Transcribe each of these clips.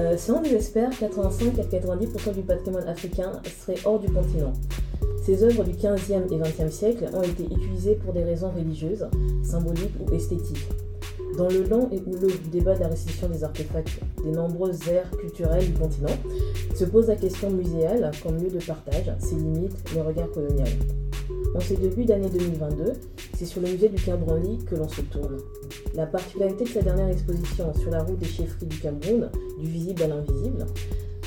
Euh, selon des experts, 85 à 90% du patrimoine africain serait hors du continent. Ces œuvres du 15e et 20e siècle ont été utilisées pour des raisons religieuses, symboliques ou esthétiques. Dans le long et houleux débat de la restitution des artefacts des nombreuses aires culturelles du continent, se pose la question muséale comme lieu de partage, ses limites, le regard colonial. En ces débuts d'année 2022, c'est sur le musée du Cameroun que l'on se tourne. La particularité de sa dernière exposition sur la route des chefferies du Cameroun, du visible à l'invisible,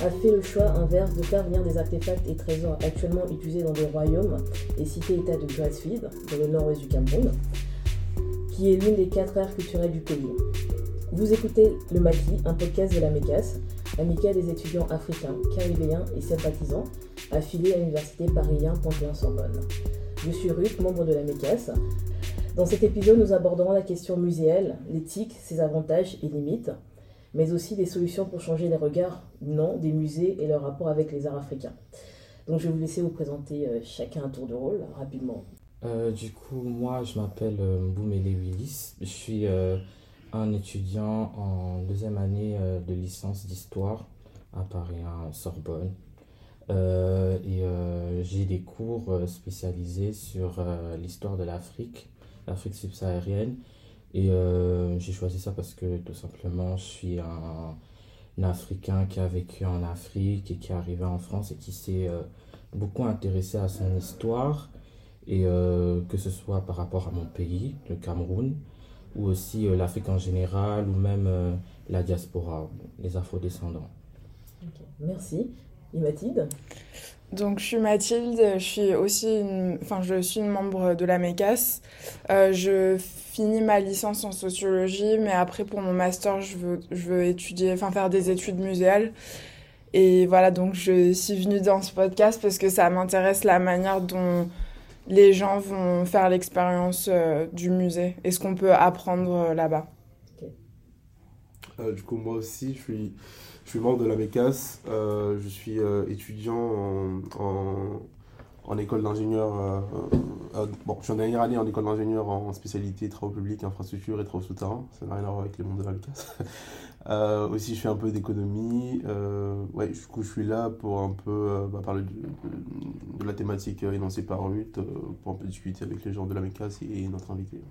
a fait le choix inverse de faire venir des artefacts et trésors actuellement utilisés dans des royaumes et cités-états de Grassfield, dans le nord-ouest du Cameroun, qui est l'une des quatre aires culturelles du pays. Vous écoutez Le Maquis, un podcast de la MECAS, amicale des étudiants africains, caribéens et sympathisants, affiliés à l'université Paris Panthéon-Sorbonne. Je suis Ruth, membre de la MECAS. Dans cet épisode, nous aborderons la question muséale, l'éthique, ses avantages et limites, mais aussi des solutions pour changer les regards non des musées et leur rapport avec les arts africains. Donc je vais vous laisser vous présenter euh, chacun un tour de rôle rapidement. Euh, du coup, moi, je m'appelle euh, Boumele Willis. Je suis un étudiant en deuxième année de licence d'histoire à Paris, à Sorbonne. et j'ai des cours spécialisés sur l'histoire de l'Afrique, l'Afrique subsaharienne. Et j'ai choisi ça parce que tout simplement, je suis un, Africain qui a vécu en Afrique et qui est arrivé en France et qui s'est beaucoup intéressé à son histoire et euh, que ce soit par rapport à mon pays, le Cameroun, ou aussi euh, l'Afrique en général, ou même euh, la diaspora, les afro-descendants. Merci. Et Mathilde? Donc je suis Mathilde, je suis aussi une, enfin, je suis une membre de la MECAS. je finis ma licence en sociologie, mais après pour mon master, je veux, je veux étudier, enfin faire des études muséales. Et voilà, donc je suis venue dans ce podcast parce que ça m'intéresse la manière dont les gens vont faire l'expérience euh, du musée et ce qu'on peut apprendre euh, là-bas. Euh, du coup, moi aussi, je suis, je suis membre de la MECAS. je suis étudiant en, en, école d'ingénieur. bon, je suis en dernière année en école d'ingénieur en spécialité travaux publics, infrastructures et travaux souterrains. Ça n'a rien à voir avec les mondes de la MECAS. Euh, aussi, je fais un peu d'économie. Euh, ouais, du coup, je suis là pour un peu euh, bah, parler de, de, la thématique énoncée par Ruth, pour un peu discuter avec les gens de la MECAS et notre invité.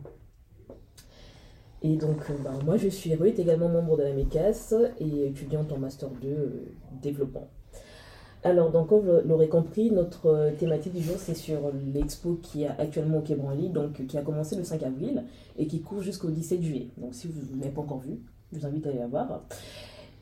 Et donc, bah, moi, je suis Ruth, également membre de la MECAS et étudiante en Master 2 développement. Alors, donc, comme vous l'aurez compris, notre thématique du jour, c'est sur l'expo qui est actuellement au Quai Branly, donc qui a commencé le 5 avril et qui court jusqu'au 17 juillet. Donc, si vous ne l'avez pas encore vu, je vous invite à aller la voir.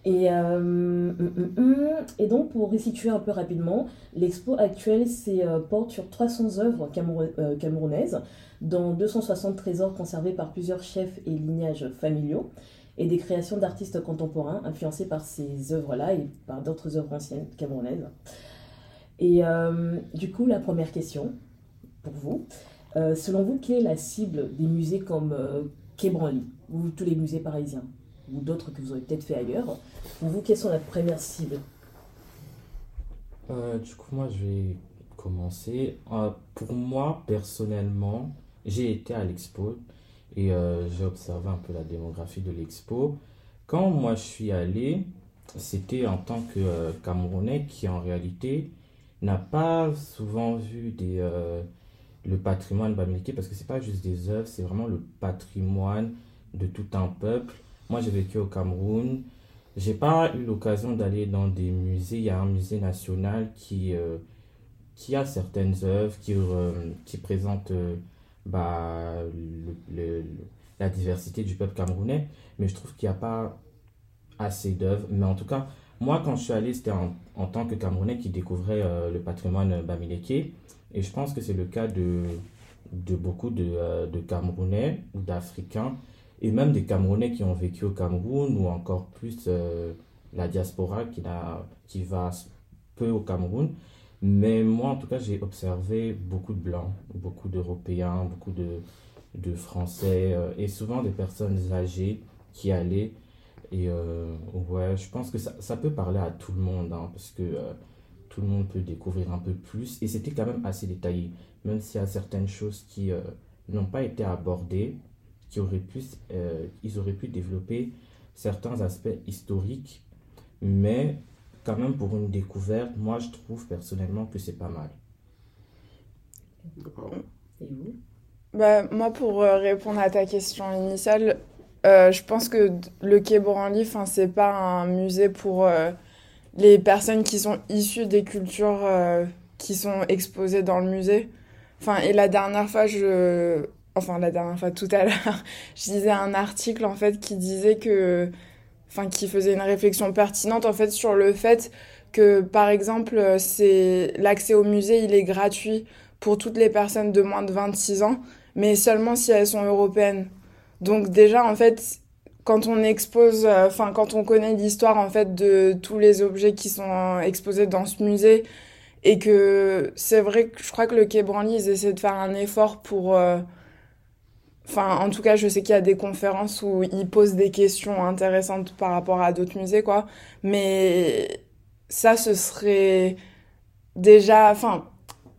Et, euh, hum, hum, hum. et donc, pour resituer un peu rapidement, l'expo actuelle euh, porte sur 300 œuvres euh, camerounaises, dont 260 trésors conservés par plusieurs chefs et lignages familiaux, et des créations d'artistes contemporains influencés par ces œuvres-là et par d'autres œuvres anciennes camerounaises. Et du coup, la première question pour vous, selon vous, quelle est la cible des musées comme Quai Branly, ou tous les musées parisiens? Ou d'autres que vous aurez peut-être fait ailleurs. Pour vous, quelles sont la première cible? Euh, Du coup, moi, je vais commencer. Euh, pour moi, personnellement, j'ai été à l'expo et euh, j'ai observé un peu la démographie de l'expo. Quand moi je suis allé, c'était en tant que Camerounais qui en réalité n'a pas souvent vu le patrimoine bamileke parce que c'est pas juste des œuvres, c'est vraiment le patrimoine de tout un peuple moi, j'ai vécu au Cameroun. J'ai pas eu l'occasion d'aller dans des musées. Il y a un musée national qui, euh, qui a certaines œuvres, qui, euh, qui présentent euh, bah, la diversité du peuple camerounais. Mais je trouve qu'il n'y a pas assez d'œuvres. Mais en tout cas, moi, quand je suis allé, c'était en, en, tant que Camerounais qui découvrait le patrimoine bamileke. Et je pense que c'est le cas de, de beaucoup de, de Camerounais ou d'Africains et même des Camerounais qui ont vécu au Cameroun ou encore plus euh, la diaspora qui, a, qui va peu au Cameroun. Mais moi, en tout cas, j'ai observé beaucoup de Blancs, beaucoup d'Européens, beaucoup de, de Français euh, et souvent des personnes âgées qui allaient. Et euh, ouais, je pense que ça, ça, peut parler à tout le monde hein, parce que tout le monde peut découvrir un peu plus. Et c'était quand même assez détaillé, même s'il y a certaines choses qui n'ont pas été abordées qui auraient pu, euh, ils auraient pu développer certains aspects historiques Mais quand même, pour une découverte, moi, je trouve personnellement que c'est pas mal. Et vous? Bah, moi, pour euh, répondre à ta question initiale, euh, je pense que le Quai Branly, enfin, c'est pas un musée pour euh, les personnes qui sont issues des cultures euh, qui sont exposées dans le musée. Enfin, et la dernière fois, je... Enfin, la dernière fois, tout à l'heure, je lisais un article, en fait, qui disait que... Enfin, qui faisait une réflexion pertinente, en fait, sur le fait que, par exemple, euh, c'est... L'accès au musée, il est gratuit pour toutes les personnes de moins de 26 ans, mais seulement si elles sont européennes. Donc déjà, en fait, quand on expose, euh, enfin, quand on connaît l'histoire, en fait, de tous les objets qui sont euh, exposés dans ce musée, et que c'est vrai que je crois que le Quai Branly, ils essaient de faire un effort pour... Enfin, en tout cas, je sais qu'il y a des conférences où ils posent des questions intéressantes par rapport à d'autres musées, quoi. Mais ça, ce serait déjà... Enfin,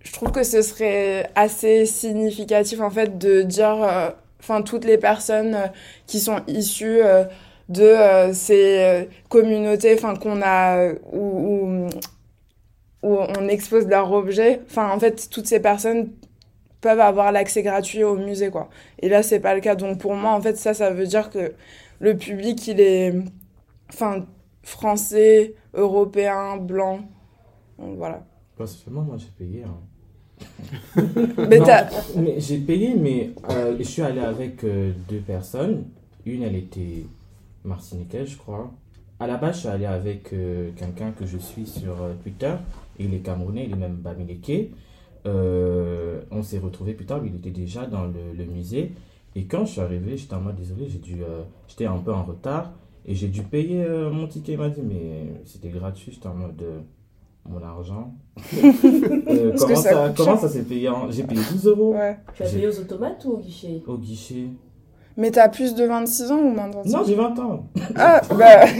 je trouve que ce serait assez significatif, en fait, de dire... euh, Enfin, toutes les personnes euh, qui sont issues euh, de ces communautés, enfin, qu'on a... où on expose leurs objets. Enfin, en fait, toutes ces personnes peuvent avoir l'accès gratuit au musée, quoi. Et là, c'est pas le cas. Donc, pour moi, en fait, ça, ça veut dire que le public, il est, enfin, français, européen, blanc. Donc, voilà. Personnellement, moi, j'ai payé. hein. Mais j'ai payé, mais euh, je suis allé avec euh, deux personnes. Une, elle était martiniquaise, je crois. À la base, je suis allé avec euh, quelqu'un que je suis sur Twitter. Il est camerounais, il est même bamileke. Euh, on s'est retrouvé plus tard, il était déjà dans le, le musée. Et quand je suis arrivé, j'étais en mode désolé, j'ai dû, euh, j'étais un peu en retard et j'ai dû payer euh, mon ticket. Il m'a dit, mais c'était gratuit. J'étais en mode euh, mon argent. Euh, comment ça comment ça s'est payé en- J'ai payé 12 euros ouais. Tu as payé aux automates ou au guichet? Au guichet. Mais t'as plus de 26 ans ou moins de 26 Non, ans j'ai 20 ans. Ah, bah,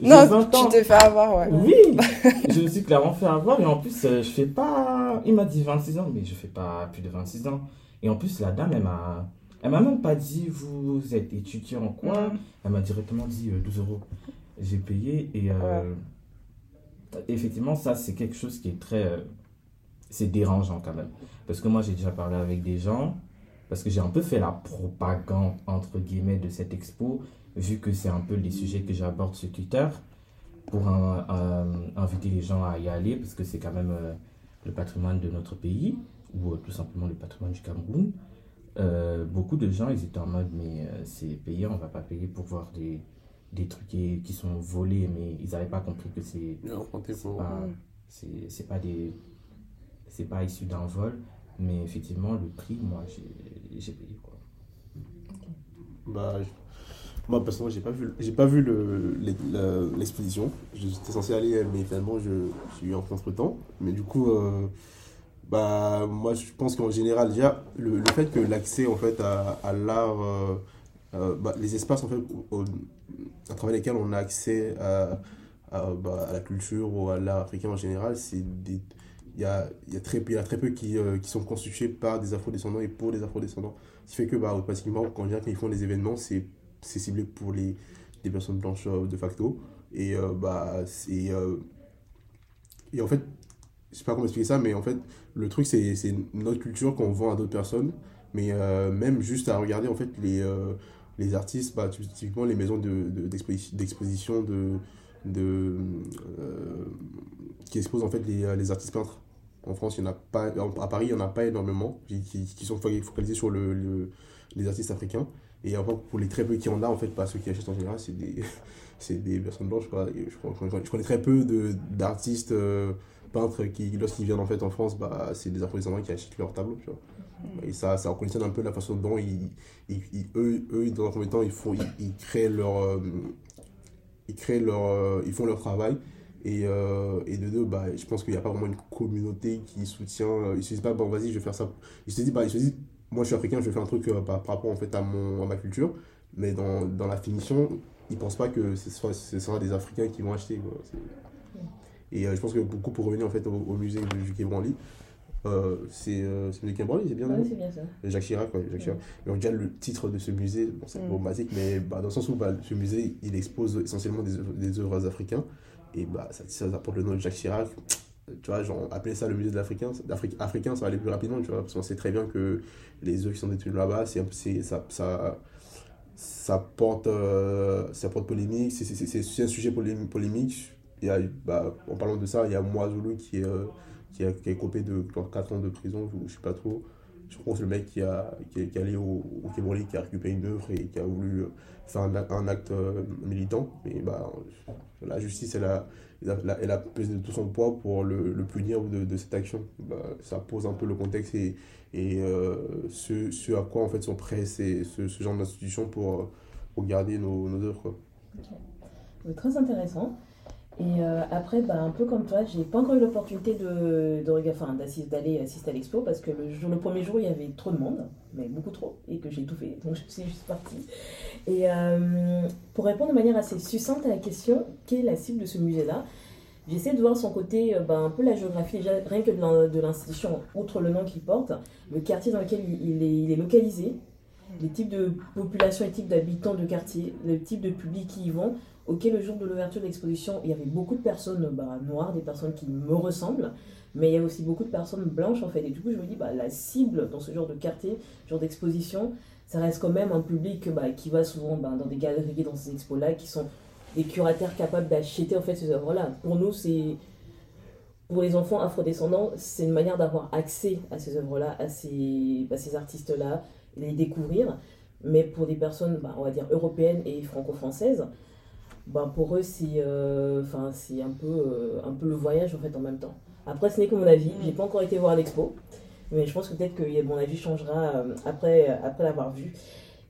J'ai non, 20 tu ans. t'es fait avoir, ouais. Oui, je me suis clairement fait avoir et en plus, euh, je fais pas. Il m'a dit 26 ans, mais je fais pas plus de 26 ans. Et en plus, la dame, elle m'a. Elle m'a même pas dit vous êtes étudiant en quoi. Mhm. Elle m'a directement dit euh, 12 euros. J'ai payé et euh, effectivement, ça c'est quelque chose qui est très. euh, c'est dérangeant quand même. Parce que moi j'ai déjà parlé avec des gens, parce que j'ai un peu fait la propagande entre guillemets de cette expo, vu que c'est un peu les sujets que j'aborde sur Twitter, pour un- un- inviter les gens à y aller, parce que c'est quand même euh, le patrimoine de notre pays, ou euh, tout simplement le patrimoine du Cameroun. Euh, beaucoup de gens, ils étaient en mode, mais euh, c'est payé, on va pas payer pour voir des, des trucs qui, qui sont volés, mais ils n'avaient pas compris que c'est c'est pas, Mm. pas des c'est pas issu d'un vol, mais effectivement, le prix, moi, j'ai j'ai payé quoi. Bah, je- moi personnellement j'ai pas vu j'ai pas vu le- les- la- l'exposition j'étais censé aller mais finalement je j'ai eu un entre temps mais du coup euh, bah moi je pense qu'en général déjà le, le fait que l'accès en fait à, à l'art euh, euh, bah, les espaces en fait au- au- à travers lesquels on a accès à, à, bah, à la culture ou à l'art africain en général c'est des il y a, y a très y a très peu qui, euh, qui sont constitués par des afro-descendants et pour des afro-descendants. Ce qui fait que, bah, automatiquement, quand, ils font des événements, c'est ciblé pour les, les personnes blanches euh, de facto. Et, euh, bah, c'est, et en fait, je sais pas comment expliquer ça, mais en fait, le truc, c'est notre culture qu'on vend à d'autres personnes. Mais même juste à regarder, en fait, les, les artistes, bah, typiquement les maisons de, d'exposi- d'exposition de, de, euh, qui exposent en fait les, les artistes peintres. En France, il y en a pas, à Paris, il n'y en a pas énormément qui, qui, qui sont focalisés sur le, le- les artistes africains. Et après, pour les très peu qui en a, en fait, pas ceux qui achètent en général, c'est des, c'est des personnes blanches. Quoi. Et je, je connais- je connais très peu de- d'artistes euh, peintres qui, lorsqu'ils viennent en, fait, en France, bah, c'est des afro-descendants qui achètent leurs tableaux. Tu vois. Et ça, ça reconditionne un peu la façon dont ils, ils- ils- eux, eux, dans un premier temps, ils, font, ils, ils créent leur, euh, ils créent leur, euh, ils font leur travail. Et, euh, et de deux, bah, je pense qu'il n'y a pas vraiment une communauté qui soutient. euh, Ils se disent pas, bon, vas-y, je vais faire ça. Ils se disent, bah, ils se disent, moi je suis africain, je vais faire un truc euh, par, par rapport en fait, à, mon, à ma culture. Mais dans, dans la finition, ils pensent pas que ce sera, ce sera des Africains qui vont acheter. quoi. Et je pense que beaucoup, pour revenir en fait, au, au musée du Quai Branly, Euh, c'est euh, c'est bien non c'est bien ça. Jacques Chirac, ouais, Jacques Chirac. Déjà, le titre de ce musée, bon, c'est Mm. problématique, mais bah, dans le sens où bah, ce musée, il expose essentiellement des œuvres, des œuvres africains. Et bah, ça, ça apporte le nom de Jacques Chirac. Tu vois, genre, appeler ça le musée de l'Africain, d'Afrique africain, ça va aller plus rapidement, tu vois, parce qu'on sait très bien que les œuvres qui sont détenues là-bas, c'est, ça, ça, ça porte, euh, ça porte polémique, c'est, c'est, c'est, c'est un sujet polém- polémique. Il y a, bah, en parlant de ça, il y a Moazulu qui est, euh, qui, a, qui copé de 4 ans de prison, je, je sais pas trop. Je crois que c'est le mec qui, a, qui, est, allé au, au qui a récupéré une œuvre et qui a voulu euh, faire un, acte- euh, militant. Mais bah, la justice, elle a, elle a, a pesé de tout son poids pour le, punir de, cette action. Bah, ça pose un peu le contexte et, et euh, ce, à quoi en fait sont prêts ce, genre d'institutions pour, pour garder nos, œuvres. Très intéressant. Et euh, après, bah, un peu comme toi, j'ai pas encore eu l'opportunité d'aller assister à l'expo parce que le, premier jour, il y avait trop de monde, mais beaucoup trop, et que j'ai tout fait. Donc je suis juste partie. Et euh, pour répondre de manière assez succincte à la question, quelle est la cible de ce musée-là? J'essaie de voir son côté, euh, bah, un peu la géographie, rien que de l'in- de l'institution, outre le nom qu'il porte, le quartier dans lequel il, est, localisé, les types de population et types d'habitants de quartier, le type de public qui y vont. Ok, le jour de l'ouverture de l'exposition, il y avait beaucoup de personnes bah, noires, des personnes qui me ressemblent, mais il y a aussi beaucoup de personnes blanches en fait. Et du coup, je me dis, bah, la cible dans ce genre de quartier, genre d'exposition, ça reste quand même un public bah, qui va souvent dans des galeries, dans ces expos-là, qui sont des curateurs capables d'acheter en fait ces œuvres-là. Pour nous, c'est pour les enfants afrodescendants, c'est une manière d'avoir accès à ces œuvres-là, à ces, artistes-là, les découvrir. Mais pour des personnes, on va dire européennes et franco-françaises, bah, pour eux, c'est euh, enfin, c'est un, peu, euh, un peu le voyage en fait en même temps. Après, ce n'est que mon avis. J'ai pas encore été voir l'expo, mais je pense que peut-être que mon avis changera euh, après, après l'avoir vu.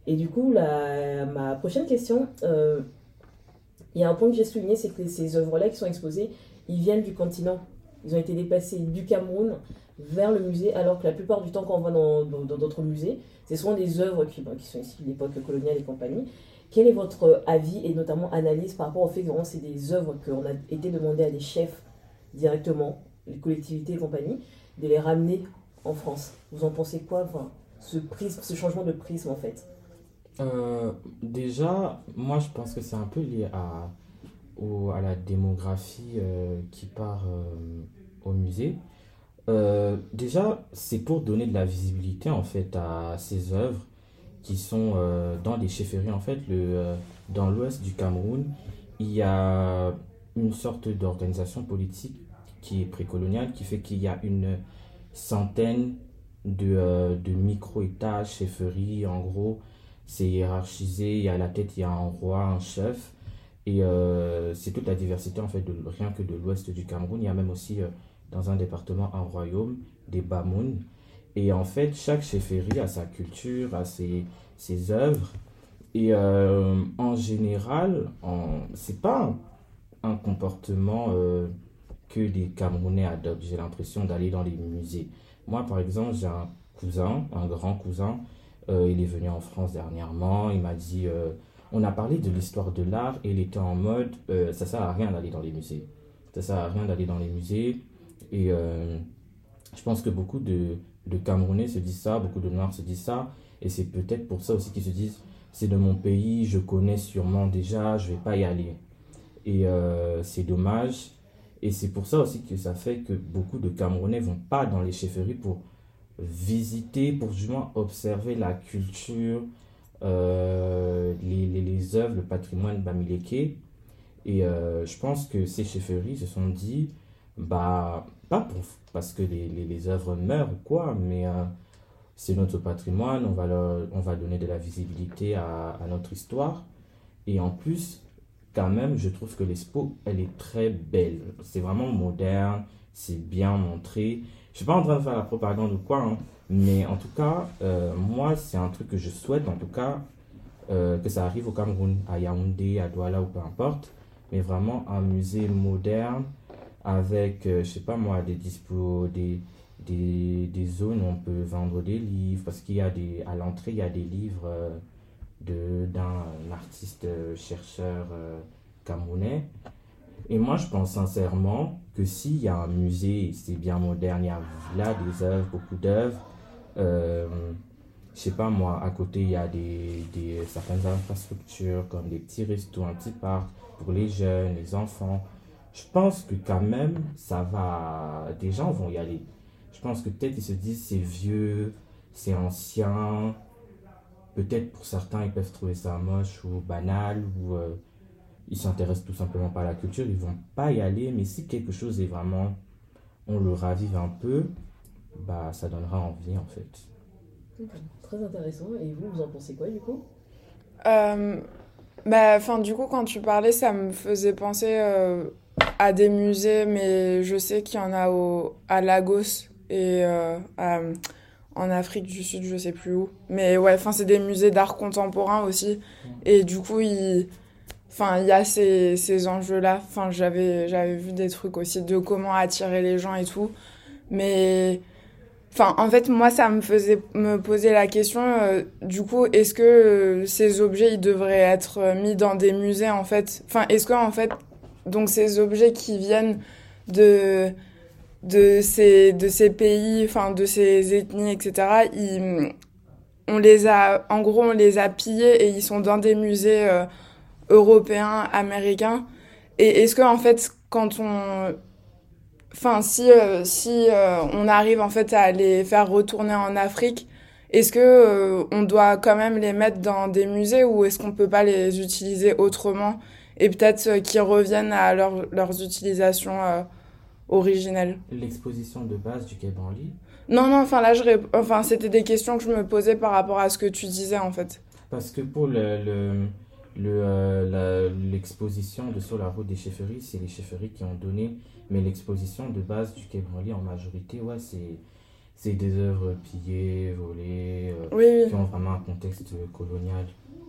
Et du coup, la, ma prochaine question, il y a un point que j'ai souligné, c'est que ces œuvres-là qui sont exposées, ils viennent du continent. Ils ont été déplacés du Cameroun vers le musée, alors que la plupart du temps, quand on va dans d'autres musées, c'est souvent des œuvres qui, bon, qui sont issues de l'époque coloniale et compagnie. Quel est votre avis et notamment analyse par rapport au fait que c'est des œuvres qu'on a été demandé à des chefs directement, les collectivités et compagnie, de les ramener en France? Vous en pensez quoi ce, prisme, ce changement de prisme en fait? Euh, déjà, moi je pense que c'est un peu lié à, à la démographie euh, qui part euh, au musée. Déjà, c'est pour donner de la visibilité en fait à ces œuvres qui sont euh, dans les chefferies. En fait, le, euh, dans l'ouest du Cameroun, il y a une sorte d'organisation politique qui est précoloniale, qui fait qu'il y a une centaine de, euh, de micro-États, chefferies, en gros. C'est hiérarchisé, il y a à la tête, il y a un roi, un chef. Et c'est toute la diversité, en fait, de, rien que de l'ouest du Cameroun. Il y a même aussi, dans un département, un royaume, des Bamoun. Et en fait, chaque chefferie a sa culture, a ses, ses œuvres. Et euh, en général, c'est pas un, comportement euh, que les Camerounais adoptent. J'ai l'impression d'aller dans les musées. Moi, par exemple, j'ai un cousin, un grand cousin, euh, il est venu en France dernièrement, il m'a dit, on a parlé de l'histoire de l'art et il était en mode, ça sert à rien d'aller dans les musées. Ça sert à rien d'aller dans les musées. Et je pense que beaucoup de, de Camerounais se disent ça, beaucoup de Noirs se disent ça. Et c'est peut-être pour ça aussi qu'ils se disent, c'est de mon pays, je connais sûrement déjà, je vais pas y aller. Et euh, c'est dommage. Et c'est pour ça aussi que ça fait que beaucoup de Camerounais vont pas dans les chefferies pour visiter, pour justement observer la culture, euh, les, œuvres, le patrimoine bamileke. Et euh, je pense que ces chefferies se sont dit, bah, pas pour, parce que les, les, œuvres meurent ou quoi, mais euh, c'est notre patrimoine, on va, on va donner de la visibilité à, notre histoire. Et en plus, quand même, je trouve que l'expo, elle est très belle. C'est vraiment moderne, c'est bien montré. Je suis pas en train de faire la propagande ou quoi, hein, mais en tout cas, euh, moi, c'est un truc que je souhaite, en tout cas, euh, que ça arrive au Cameroun, à Yaoundé, à Douala ou peu importe, mais vraiment un musée moderne avec, euh, je sais pas moi, des dispos, des, des, des zones où on peut vendre des livres, parce qu'il y a des, à l'entrée, il y a des livres euh, de, d'un artiste euh, chercheur camerounais. Et moi, je pense sincèrement que s'il y a un musée, c'est bien moderne, il y a là des œuvres, beaucoup d'œuvres. Euh, je sais pas moi, à côté, il y a des, des, certaines infrastructures comme des petits restos, un petit parc pour les jeunes, les enfants. Je pense que quand même, ça va. Des gens vont y aller. Je pense que peut-être ils se disent c'est vieux, c'est ancien. Peut-être pour certains, ils peuvent trouver ça moche ou banal ou euh, ils s'intéressent tout simplement pas à la culture. Ils vont pas y aller. Mais si quelque chose est vraiment. On le ravive un peu, bah ça donnera envie en fait. Très intéressant. Et vous, vous en pensez quoi du coup? Euh, bah, enfin, du coup, quand tu parlais, ça me faisait penser euh, à des musées, mais je sais qu'il y en a au, à Lagos et euh, en Afrique du Sud, je sais plus où. Mais ouais, enfin, c'est des musées d'art contemporain aussi. Et du coup, il, enfin, il y a ces, ces enjeux-là. Enfin, j'avais, j'avais vu des trucs aussi de comment attirer les gens et tout. Mais Enfin, en fait, moi, ça me faisait me poser la question, euh, du coup, est-ce que euh, ces objets, ils devraient être mis dans des musées, en fait? Enfin, est-ce que, fait, donc ces objets qui viennent de, de, ces, de ces pays, enfin, de ces ethnies, etc., on les a, en gros, on les a pillés et ils sont dans des musées européens, américains. Et est-ce que, en fait, quand on enfin si euh, si euh, on arrive en fait à les faire retourner en Afrique, est-ce que euh, on doit quand même les mettre dans des musées ou est-ce qu'on peut pas les utiliser autrement? Et peut-être qu'ils reviennent à leur, leurs utilisations originelles L'exposition de base du Quai Branly? Non non, enfin là je enfin c'était des questions que je me posais par rapport à ce que tu disais en fait. Parce que pour le, le le, l'exposition de Sur la route des chefferies, c'est les chefferies qui ont donné mais l'exposition de base du Quai Branly, en majorité, ouais, c'est, c'est des œuvres pillées, volées, euh, qui ont vraiment un contexte colonial.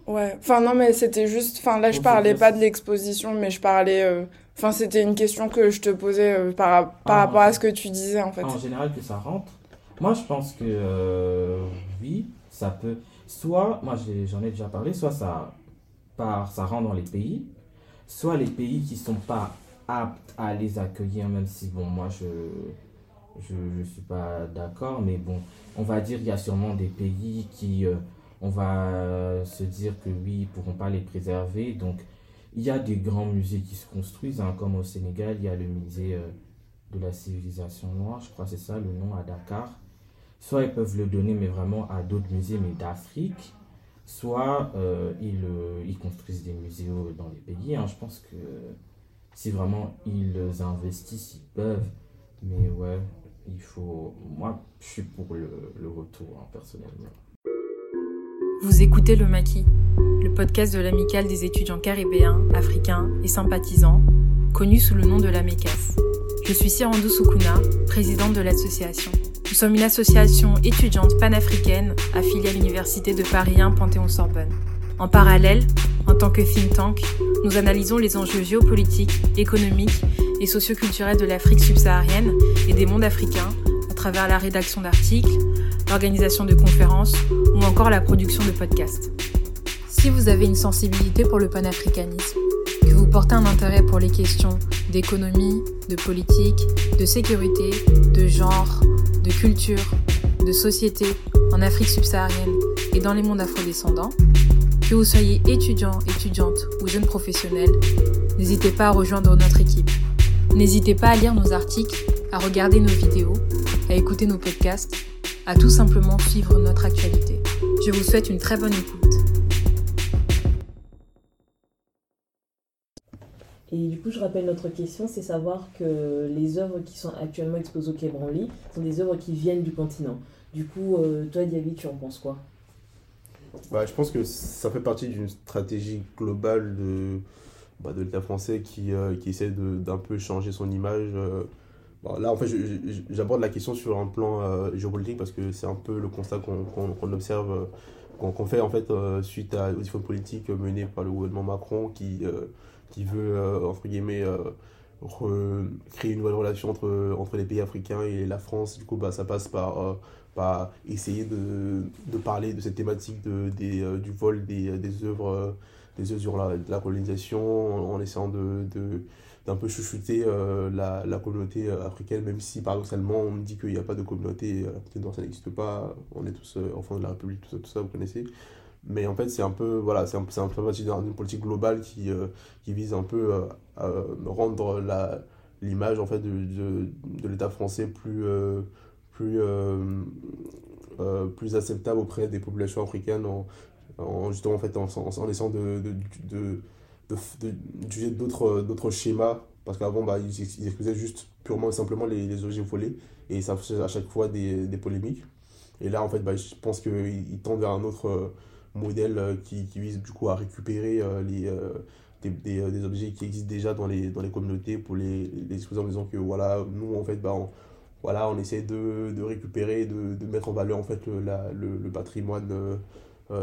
Ouais, enfin non, mais c'était juste. Enfin là, je parlais pas de l'exposition, mais je parlais. Euh, enfin, c'était une question que je te posais euh, par, par ah, rapport à ce que tu disais en fait. En général, que ça rentre. Moi, je pense que oui, ça peut. Soit, moi j'en ai déjà parlé, soit ça, part, ça rentre dans les pays, soit les pays qui sont pas apte à les accueillir, même si, bon, moi, je je ne suis pas d'accord, mais bon, on va dire qu'il y a sûrement des pays qui, euh, on va se dire que oui, ils pourront pas les préserver. Donc, il y a des grands musées qui se construisent, hein, comme au Sénégal, il y a le musée euh, de la civilisation noire, je crois que c'est ça le nom à Dakar. Soit ils peuvent le donner, mais vraiment à d'autres musées, mais d'Afrique. Soit euh, ils, construisent des musées dans les pays. Hein. Je pense que si vraiment ils investissent, ils peuvent. Mais ouais, il faut. Moi, je suis pour le, le retour, hein, personnellement. Vous écoutez Le Maquis, le podcast de l'amicale des étudiants caribéens, africains et sympathisants, connu sous le nom de la MECAS. Je suis Sirandou Soukouna, présidente de l'association. Nous sommes une association étudiante panafricaine affiliée à l'Université de Paris 1 Panthéon-Sorbonne. En parallèle, en tant que think tank, nous analysons les enjeux géopolitiques, économiques et socioculturels de l'Afrique subsaharienne et des mondes africains à travers la rédaction d'articles, l'organisation de conférences ou encore la production de podcasts. Si vous avez une sensibilité pour le panafricanisme, que vous portez un intérêt pour les questions d'économie, de politique, de sécurité, de genre, de culture, de société en Afrique subsaharienne et dans les mondes afrodescendants, que vous soyez étudiant, étudiante ou jeune professionnel, n'hésitez pas à rejoindre notre équipe. N'hésitez pas à lire nos articles, à regarder nos vidéos, à écouter nos podcasts, à tout simplement suivre notre actualité. Je vous souhaite une très bonne écoute. Et du coup, je rappelle notre question, c'est savoir que les œuvres qui sont actuellement exposées au Quai Branly sont des œuvres qui viennent du continent. Du coup, euh, toi, Diaby, tu en penses quoi? Bah, Je pense que ça fait partie d'une stratégie globale de, bah, de l'État français qui, euh, qui essaie d'un peu changer son image. Euh. Bah, là, en fait, j'aborde la question sur un plan euh, géopolitique parce que c'est un peu le constat qu'on observe, qu'on fait en fait suite à, aux différentes politiques menées par le gouvernement Macron qui, qui veut, entre guillemets, créer une nouvelle relation entre, entre les pays africains et la France. Du coup, bah, ça passe par pas essayer de, de, parler de cette thématique de, des, euh, du vol des, des œuvres, des œuvres sur la, colonisation, en essayant de, d'un peu chuchoter la, la, communauté africaine, même si paradoxalement on dit qu'il n'y a pas de communauté, ça n'existe pas, on est tous enfants de la République, tout ça, tout ça, vous connaissez. Mais en fait, c'est un peu, voilà, c'est un, un peu une politique globale qui, qui vise un peu à rendre la, l'image en fait de, de, de l'État français plus, plus, plus acceptable auprès des populations africaines en, en justement en fait en, en, essayant de, d'utiliser d'autres, d'autres schémas parce qu'avant bah, ils, ils excusaient juste purement et simplement les, objets volés et ça faisait à chaque fois des, des polémiques. Et là en fait bah, je pense qu'ils tendent vers un autre euh, modèle euh, qui, vise du coup à récupérer euh, les, des, des, objets qui existent déjà dans les, dans les communautés pour les, les exposer en disant que voilà nous en fait bah, on, voilà, on essaie de, de récupérer, de, de, mettre en valeur en fait le, la, le, patrimoine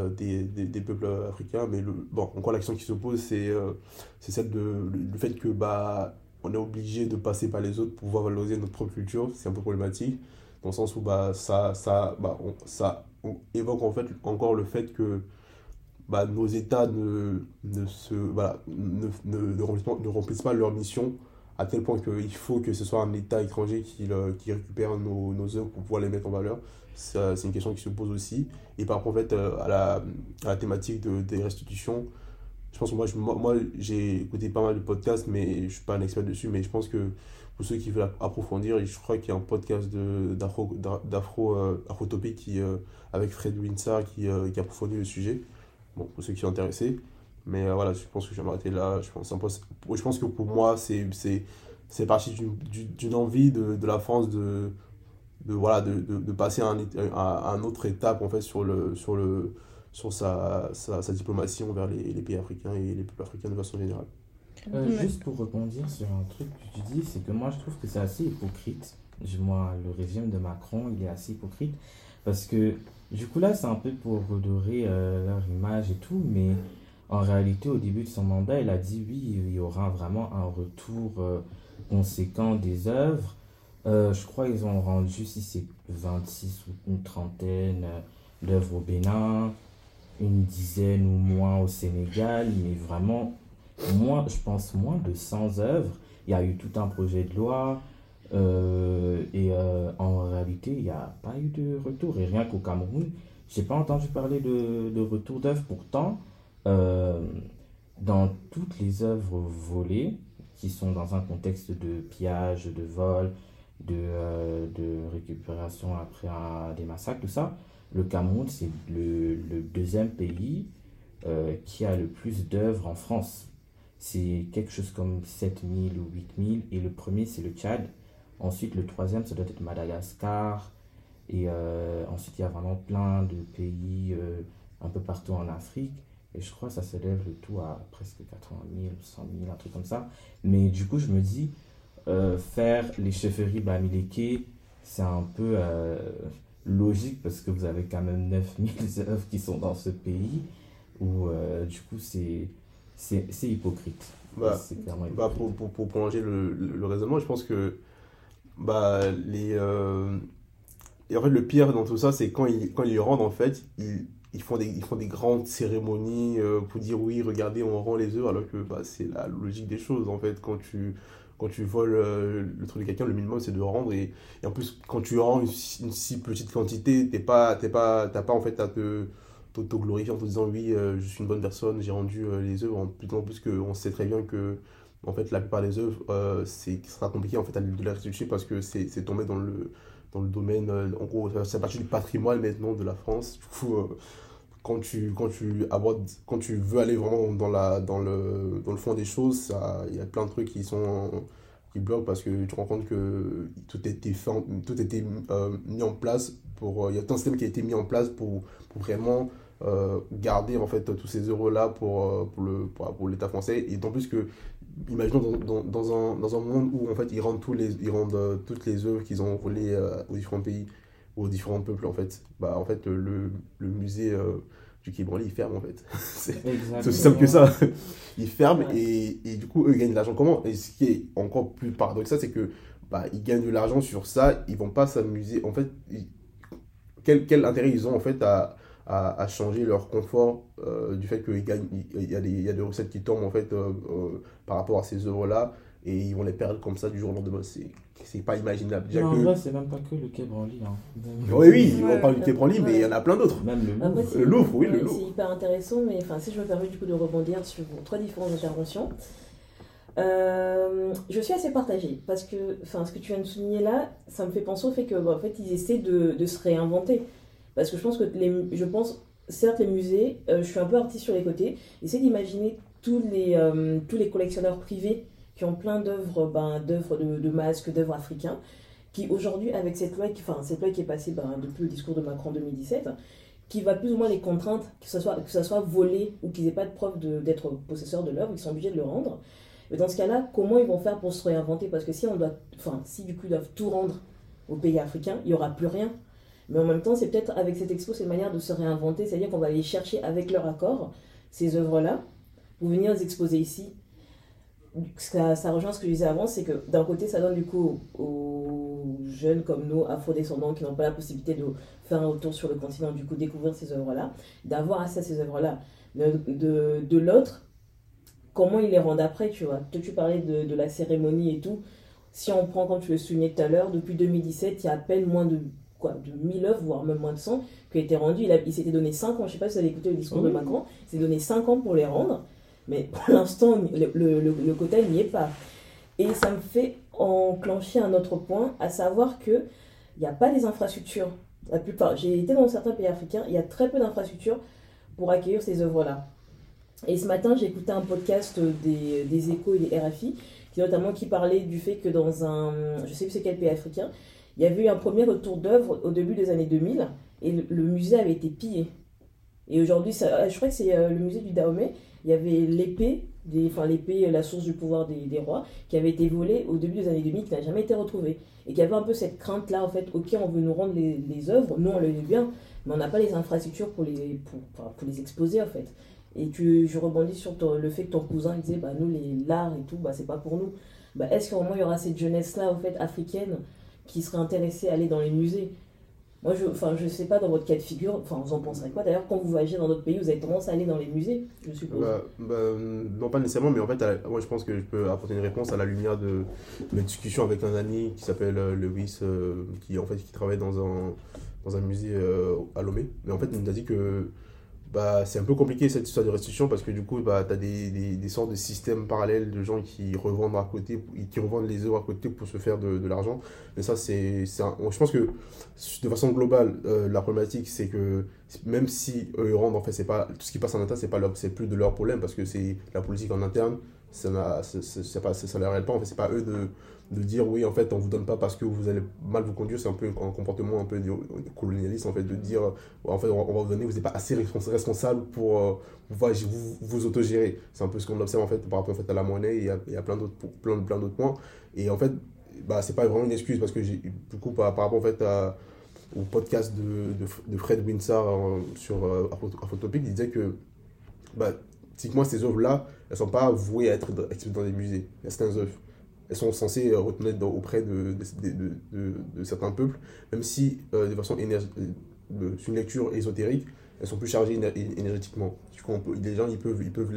des, des, des, peuples africains. Mais bon, encore la question qui se pose, c'est euh, c'est celle de le, fait que bah, on est obligé de passer par les autres pour pouvoir valoriser notre propre culture. C'est un peu problématique, dans le sens où bah, ça, ça, bah, ça évoque en fait encore le fait que bah, nos États ne, ne, se, voilà, ne, ne remplissent pas leur mission à tel point qu'il faut que ce soit un État étranger qui, qui récupère nos, œuvres pour pouvoir les mettre en valeur. C'est une question qui se pose aussi. Et par rapport en fait, euh, à, la, thématique de, des restitutions, je pense que moi, moi, j'ai écouté pas mal de podcasts, mais je ne suis pas un expert dessus. Mais je pense que pour ceux qui veulent approfondir, je crois qu'il y a un podcast d'Afro d'Afro euh, euh, avec Fred Winsar qui, qui approfondit le sujet. Bon, pour ceux qui sont intéressés. Mais voilà, je pense que je vais m'arrêter là. Je pense, je pense que pour moi, c'est parti d'une envie de, de la France de de, voilà, de, de, de passer à un, à un autre étape en fait, sur, le, sur, le, sur sa, sa, sa diplomatie envers les, les, pays africains et les peuples africains de façon générale. Euh, juste pour rebondir sur un truc que tu dis, c'est que moi je trouve que c'est assez hypocrite. Moi, le régime de Macron, il est assez hypocrite parce que du coup là, c'est un peu pour redorer euh, leur image et tout, mais en réalité, au début de son mandat, il a dit oui, il y aura vraiment un retour euh, conséquent des œuvres euh, je crois qu'ils ont rendu, si c'est 26 ou une trentaine euh, d'œuvres au Bénin, une dizaine ou moins au Sénégal, mais vraiment, moins, je pense moins de 100 œuvres. Il y a eu tout un projet de loi, et en réalité, il n'y a pas eu de retour. Et rien qu'au Cameroun, je n'ai pas entendu parler de retour d'œuvres. Pourtant, euh, dans toutes les œuvres volées, qui sont dans un contexte de pillage, de vol, de, euh, récupération après des massacres, tout ça, le Cameroun, c'est le, deuxième pays euh, qui a le plus d'œuvres en France. C'est quelque chose comme 7000 ou 8000. Et le premier, c'est le Tchad. Ensuite, le troisième, ça doit être Madagascar. Et ensuite, il y a vraiment plein de pays un peu partout en Afrique. Et je crois que ça s'élève le tout à presque 80 000, 100 000, un truc comme ça. Mais du coup, je me dis, euh, faire les chefferies Bamileke, c'est un peu euh, logique parce que vous avez quand même 9000 œuvres qui sont dans ce pays où euh, du coup c'est c'est hypocrite. Bah, hypocrite. Bah pour, pour, pour, prolonger le, le, raisonnement, je pense que bah, les, et en fait, le pire dans tout ça, c'est quand ils, quand ils rendent, en fait, ils, ils, font, des, ils font des grandes cérémonies pour dire oui, regardez, on rend les œuvres, alors que bah, c'est la logique des choses, en fait. Quand tu, quand tu voles euh, le truc de quelqu'un, le minimum c'est de rendre. Et, en plus, quand tu rends une, si petite quantité, tu pas, pas, pas en fait à te t'auto-glorifier en te disant oui, euh, je suis une bonne personne, j'ai rendu euh, les œuvres. En plus, en plus qu'on sait très bien que en fait, la plupart des œuvres, c'est sera compliqué en fait de les restituer parce que c'est tombé dans le, dans le domaine, en gros, c'est partie du patrimoine maintenant de la France. Du coup, quand tu, quand tu abordes, quand tu veux aller vraiment dans, la, dans, le, dans le fond des choses, il y a plein de trucs qui sont qui bloquent parce que tu te rends compte que tout était, fait, tout était euh, mis en place pour euh, il y a un système qui a été mis en place pour, pour vraiment euh, garder en fait tous ces euros là pour, pour le pour, pour l'état français et d'autant plus que imaginons dans, dans, dans, un, dans un monde où en fait ils rendent tous les ils rendent toutes les œuvres qu'ils ont volées aux différents pays aux différents peuples en fait. Bah en fait le, le musée euh, du Quai il ferme en fait. C'est aussi simple que ça. Il ferme ouais. et, et, du coup eux ils gagnent de l'argent. Comment? Et ce qui est encore plus paradoxal c'est que bah ils gagnent de l'argent sur ça ils vont pas s'amuser. En fait ils, quel, quel intérêt ils ont en fait à à, à changer leur confort euh, du fait qu'il y, a des, il y a des recettes qui tombent en fait euh, euh par rapport à ces œuvres là et ils vont les perdre comme ça du jour au lendemain. C'est c'est pas imaginable. Déjà en que- vrai, c'est même pas que le Quai Branly. Hein. Oui, oui, Ouais. on parle du Quai Branly, mais il y en a plein d'autres. Même le Louvre. c'est- Le Louvre, oui, le Louvre. C'est hyper intéressant, mais enfin, si je me permets du coup de rebondir sur vos trois différentes interventions, euh, je suis assez partagée parce que, enfin, ce que tu viens de souligner là, ça me fait penser au fait que, bah, en fait, ils essaient de, de se réinventer. Parce que je pense que les, je pense, certes, les musées, euh, je suis un peu artiste sur les côtés, essayer d'imaginer tous les, euh, tous les collectionneurs privés qui ont plein d'œuvres, ben, d'œuvres de, masques, d'œuvres africains, qui aujourd'hui, avec cette loi, qui, est passée ben, depuis le discours de Macron en 2017, qui va plus ou moins les contraindre, que ce soit, que ça soit volé ou qu'ils n'aient pas de preuve d'être possesseurs de l'œuvre, ils sont obligés de le rendre. Mais dans ce cas-là, comment ils vont faire pour se réinventer? Parce que si on doit, enfin, si du coup ils doivent tout rendre aux pays africains, il n'y aura plus rien. Mais en même temps, c'est peut-être avec cette expo, c'est une manière de se réinventer, c'est-à-dire qu'on va aller chercher avec leur accord ces œuvres-là pour venir les exposer ici. Ça, ça rejoint ce que je disais avant, c'est que d'un côté, ça donne du coup aux jeunes comme nous, afrodescendants, qui n'ont pas la possibilité de faire un retour sur le continent, du coup découvrir ces œuvres-là, d'avoir accès à ces œuvres-là. De, de, l'autre, comment ils les rendent après, tu vois. Toi, tu parlais de, de la cérémonie et tout. Si on prend, comme tu le soulignais tout à l'heure, depuis 2017, il y a à peine moins de, quoi, de 1000 œuvres, voire même moins de 100, qui été rendues. Il, a- il s'était donné 5 ans, je sais pas si vous avez écouté le discours de. Macron, il s'est donné 5 ans pour les rendre, mais pour l'instant, le, le, le, le quota il n'y est pas. Et ça me fait enclencher un autre point, à savoir que il n'y a pas les infrastructures. La plupart, j'ai été dans certains pays africains, il y a très peu d'infrastructures pour accueillir ces œuvres-là. Et ce matin, j'ai écouté un podcast des, des échos et des RFI, qui notamment qui parlait du fait que dans un, je sais plus c'est quel pays africain, il y avait eu un premier retour d'œuvres au début des années 2000, et le, musée avait été pillé. Et aujourd'hui, ça- je crois que c'est euh, le musée du Dahomey, il y avait l'épée, enfin l'épée, la source du pouvoir des, rois, qui avait été volée au début des années 2000, qui n'a jamais été retrouvée. Et qui avait un peu cette crainte-là, en fait, ok, on veut nous rendre les, œuvres, nous on le veut bien, mais on n'a pas les infrastructures pour les, pour, pour les exposer, en fait. Et tu, je rebondis sur le fait que ton cousin disait, bah nous, l'art et tout, bah c'est pas pour nous. Bah, est-ce qu'au moins il y aura cette jeunesse-là, en fait, africaine, qui serait intéressée à aller dans les musées moi, je, enfin, je sais pas dans votre cas de figure, enfin, vous en penserez quoi D'ailleurs, quand vous voyagez dans d'autres pays, vous avez tendance à aller dans les musées, je suppose. Bah, bah, non, pas nécessairement, mais en fait, moi je pense que je peux apporter une réponse à la lumière de mes discussions avec un ami qui s'appelle euh, Lewis, euh, qui en fait qui travaille dans un, dans un musée euh, à Lomé. Mais en fait, il nous a dit que bah, c'est un peu compliqué cette histoire de restitution parce que du coup, bah, tu as des, des, des sortes de systèmes parallèles de gens qui revendent à côté, qui revendent les œuvres à côté pour se faire de, de l'argent. Mais ça, c'est. Je pense que de façon globale, euh, la problématique, c'est que même si eux ils rendent, en fait, c'est pas, tout ce qui passe en interne, c'est pas plus de leur problème parce que c'est la politique en interne, ça c'est pas, ça leur aide pas. En fait, c'est pas eux de, de dire oui, en fait, on vous donne pas parce que vous allez mal vous conduire. C'est un peu un comportement un peu colonialiste, en fait, de dire en fait, on va vous donner, vous n'êtes pas assez respons- responsable pour euh, pouvoir vous, vous autogérer. C'est un peu ce qu'on observe en fait par rapport en fait, à la monnaie et à, et à plein d'autres plein, plein d'autres points. Et en fait, bah, c'est pas vraiment une excuse parce que du coup par, rapport en fait à au podcast de, de, Fred Winsor sur euh, Afro- Afrotopic, il disait que bah, typiquement ces œuvres-là, elles sont pas vouées à être dans- exposées dans des musées. Certaines œuvres. Elles sont censées euh, retenir auprès de, certains peuples, même si euh, de façon énerg- euh, une lecture ésotérique, elles sont plus chargées éner- énergétiquement. Du coup, les gens ils peuvent, ils peuvent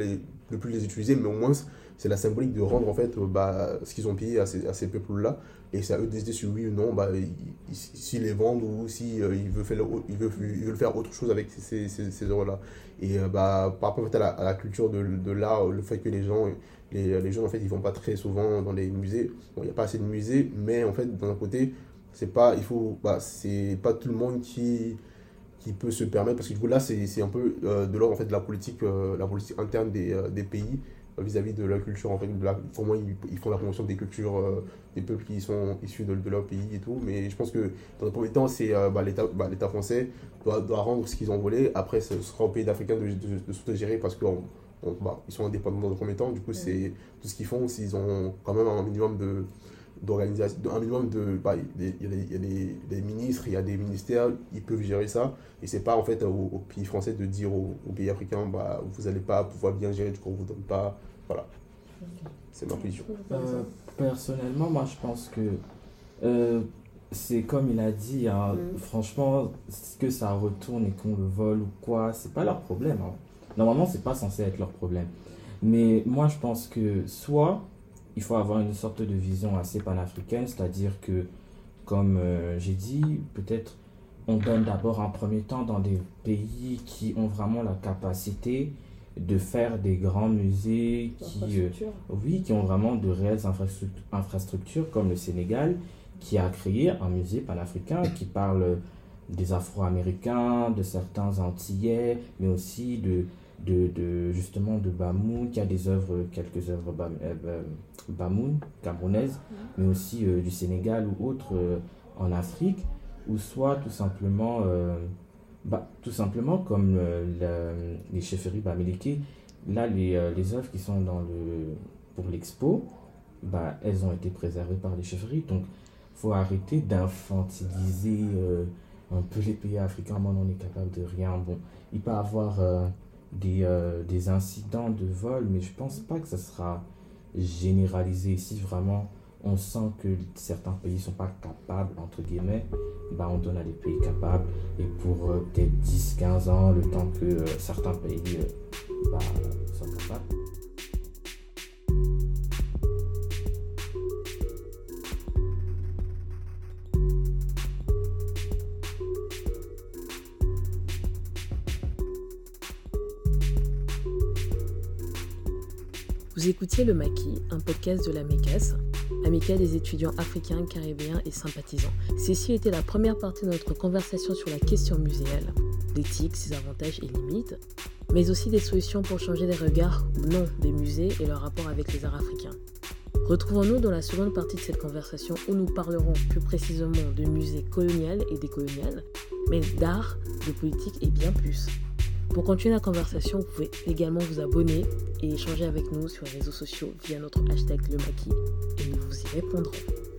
ne plus les utiliser, mais au moins c'est la symbolique de rendre en fait bah, ce qu'ils ont payé à ces, peuples-là. Et c'est à eux de décider si oui ou non, bah, ils- ils- s'ils les vendent ou s'ils ils veulent, faire, faire autre chose avec ces, œuvres-là. Et bah, par rapport à la culture de, de l'art, le fait que les gens, les, les gens en fait, ils vont pas très souvent dans les musées. Bon, il n'y a pas assez de musées, mais en fait, d'un côté, c'est pas, il faut, bah, c'est pas tout le monde qui qui peut se permettre parce que du coup là c'est un peu euh, de l'ordre en fait de la politique euh, la politique interne des, euh, des pays euh, vis-à-vis de la culture en fait de la, comment ils, ils font la promotion des cultures euh, des peuples qui sont issus de, de leur pays et tout mais je pense que dans le premier temps c'est euh, bah, l'état bah, français doit, doit rendre ce qu'ils ont volé après ce sera au pays d'Africains de, de, de s'autogérer parce qu'ils bah, ils sont indépendants dans le premier temps du coup c'est tout ce qu'ils font s'ils ont quand même un minimum de d'organisation, un minimum de. bah, il y a, des, il y a des- il y a des- des ministres, il y a des ministères, ils peuvent gérer ça. Et c'est pas en fait au, au pays français de dire aux, aux pays africains, bah, vous n'allez pas pouvoir bien gérer, du coup, on vous donne pas. Voilà. C'est ma position. Euh, personnellement, moi, je pense que euh, c'est comme il a dit, hein, Mm. franchement, ce que ça retourne et qu'on le vole ou quoi, c'est pas leur problème. hein. Normalement, c'est pas censé être leur problème. Mais moi, je pense que soit il faut avoir une sorte de vision assez panafricaine, c'est-à-dire que, comme euh, j'ai dit, peut-être on donne d'abord en premier temps dans des pays qui ont vraiment la capacité de faire des grands musées qui, euh, oui, qui ont vraiment de réelles infrastructures, comme le Sénégal, qui a créé un musée panafricain qui parle des Afro-Américains, de certains Antillais, mais aussi de, de, justement de Bamoun, qui a des œuvres, quelques œuvres Bamoun, euh, camerounaises, mais aussi euh, du Sénégal ou autres en Afrique, ou soit tout simplement bah, Tout simplement comme euh, les chefferies Bamileke. Là, les, euh, les œuvres qui sont dans le, pour l'expo, bah, elles ont été préservées par les chefferies. Donc, il faut arrêter d'infantiliser euh, un peu les pays africains. Moi, on est capable de rien. Bon, il peut y avoir des, des incidents de vol, mais je pense pas que ça sera généralisé ici vraiment on sent que certains pays sont pas capables, entre guillemets, bah on donne à des pays capables. Et pour euh, peut-être 10-15 ans, le temps que euh, certains pays euh, bah, sont capables. Vous écoutiez Le Maquis, un podcast de la MECAS, amicale des étudiants africains, caribéens et sympathisants. Ceci était la première partie de notre conversation sur la question muséale, l'éthique, ses avantages et limites, mais aussi des solutions pour changer les regards ou non des musées et leur rapport avec les arts africains. Retrouvons-nous dans la seconde partie de cette conversation où nous parlerons plus précisément de musées colonial et décolonial, mais d'art, de politique et bien plus. Pour continuer la conversation, vous pouvez également vous abonner et échanger avec nous sur les réseaux sociaux via notre hashtag le maquis et nous vous y répondrons.